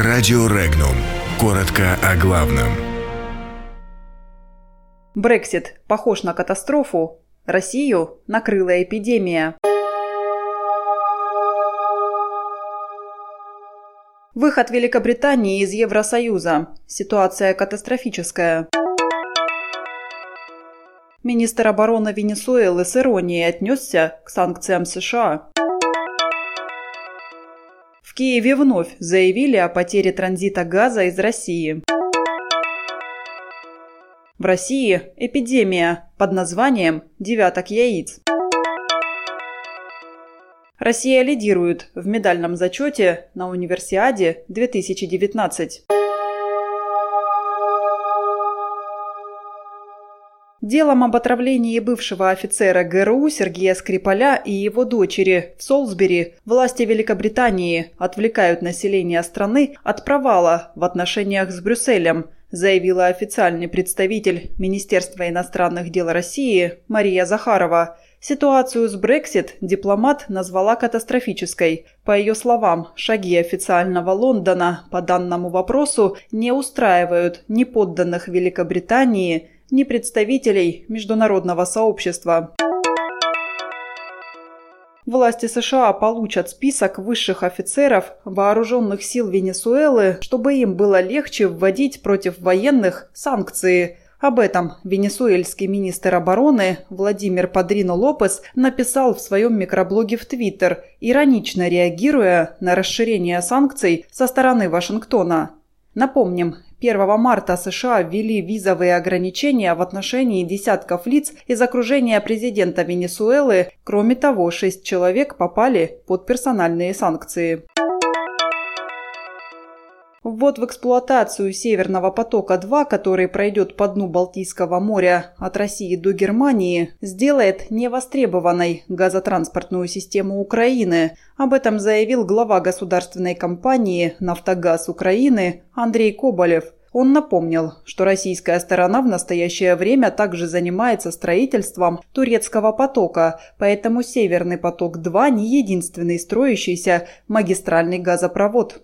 Радио Регнум. Коротко о главном. Брексит похож на катастрофу. Россию накрыла эпидемия. Выход Великобритании из Евросоюза. Ситуация катастрофическая. Министр обороны Венесуэлы с иронией отнесся к санкциям США. Киеве вновь заявили о потере транзита газа из России. В России эпидемия под названием «девяток яиц». Россия лидирует в медальном зачете на Универсиаде 2019. Делом об отравлении бывшего офицера ГРУ Сергея Скрипаля и его дочери в Солсбери власти Великобритании отвлекают население страны от провала в отношениях с Брюсселем, заявила официальный представитель Министерства иностранных дел России Мария Захарова. Ситуацию с Брексит дипломат назвала катастрофической. По ее словам, шаги официального Лондона по данному вопросу не устраивают ни подданных Великобритании, ни представителей международного сообщества. Власти США получат список высших офицеров вооруженных сил Венесуэлы, чтобы им было легче вводить против военных санкции. Об этом венесуэльский министр обороны Владимир Падрино Лопес написал в своем микроблоге в Твиттер, иронично реагируя на расширение санкций со стороны Вашингтона. Напомним, 1 марта США ввели визовые ограничения в отношении десятков лиц из окружения президента Венесуэлы. Кроме того, шесть человек попали под персональные санкции. Ввод в эксплуатацию Северного потока-2, который пройдет по дну Балтийского моря от России до Германии, сделает невостребованной газотранспортную систему Украины. Об этом заявил глава государственной компании «Нафтогаз Украины» Андрей Коболев. Он напомнил, что российская сторона в настоящее время также занимается строительством турецкого потока, поэтому Северный поток-2 не единственный строящийся магистральный газопровод.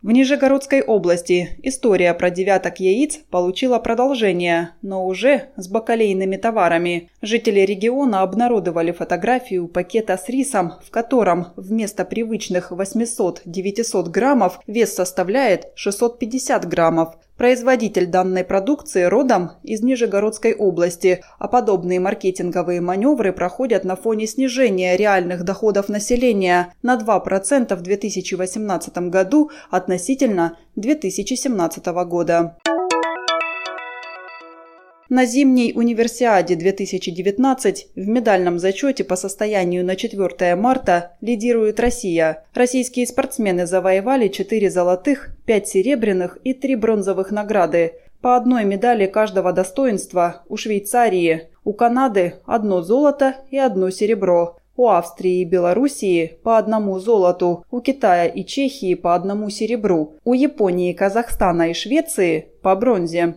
В Нижегородской области история про девяток яиц получила продолжение, но уже с бакалейными товарами. Жители региона обнародовали фотографию пакета с рисом, в котором вместо привычных 800-900 граммов вес составляет 650 граммов. Производитель данной продукции родом из Нижегородской области, а подобные маркетинговые маневры проходят на фоне снижения реальных доходов населения на 2% в 2018 году относительно 2017 года. На зимней универсиаде 2019 в медальном зачете по состоянию на 4 марта лидирует Россия. Российские спортсмены завоевали 4 золотых, 5 серебряных и 3 бронзовых награды. По одной медали каждого достоинства у Швейцарии, у Канады одно золото и одно серебро. У Австрии и Белоруссии по одному золоту, у Китая и Чехии по одному серебру, у Японии, Казахстана и Швеции по бронзе.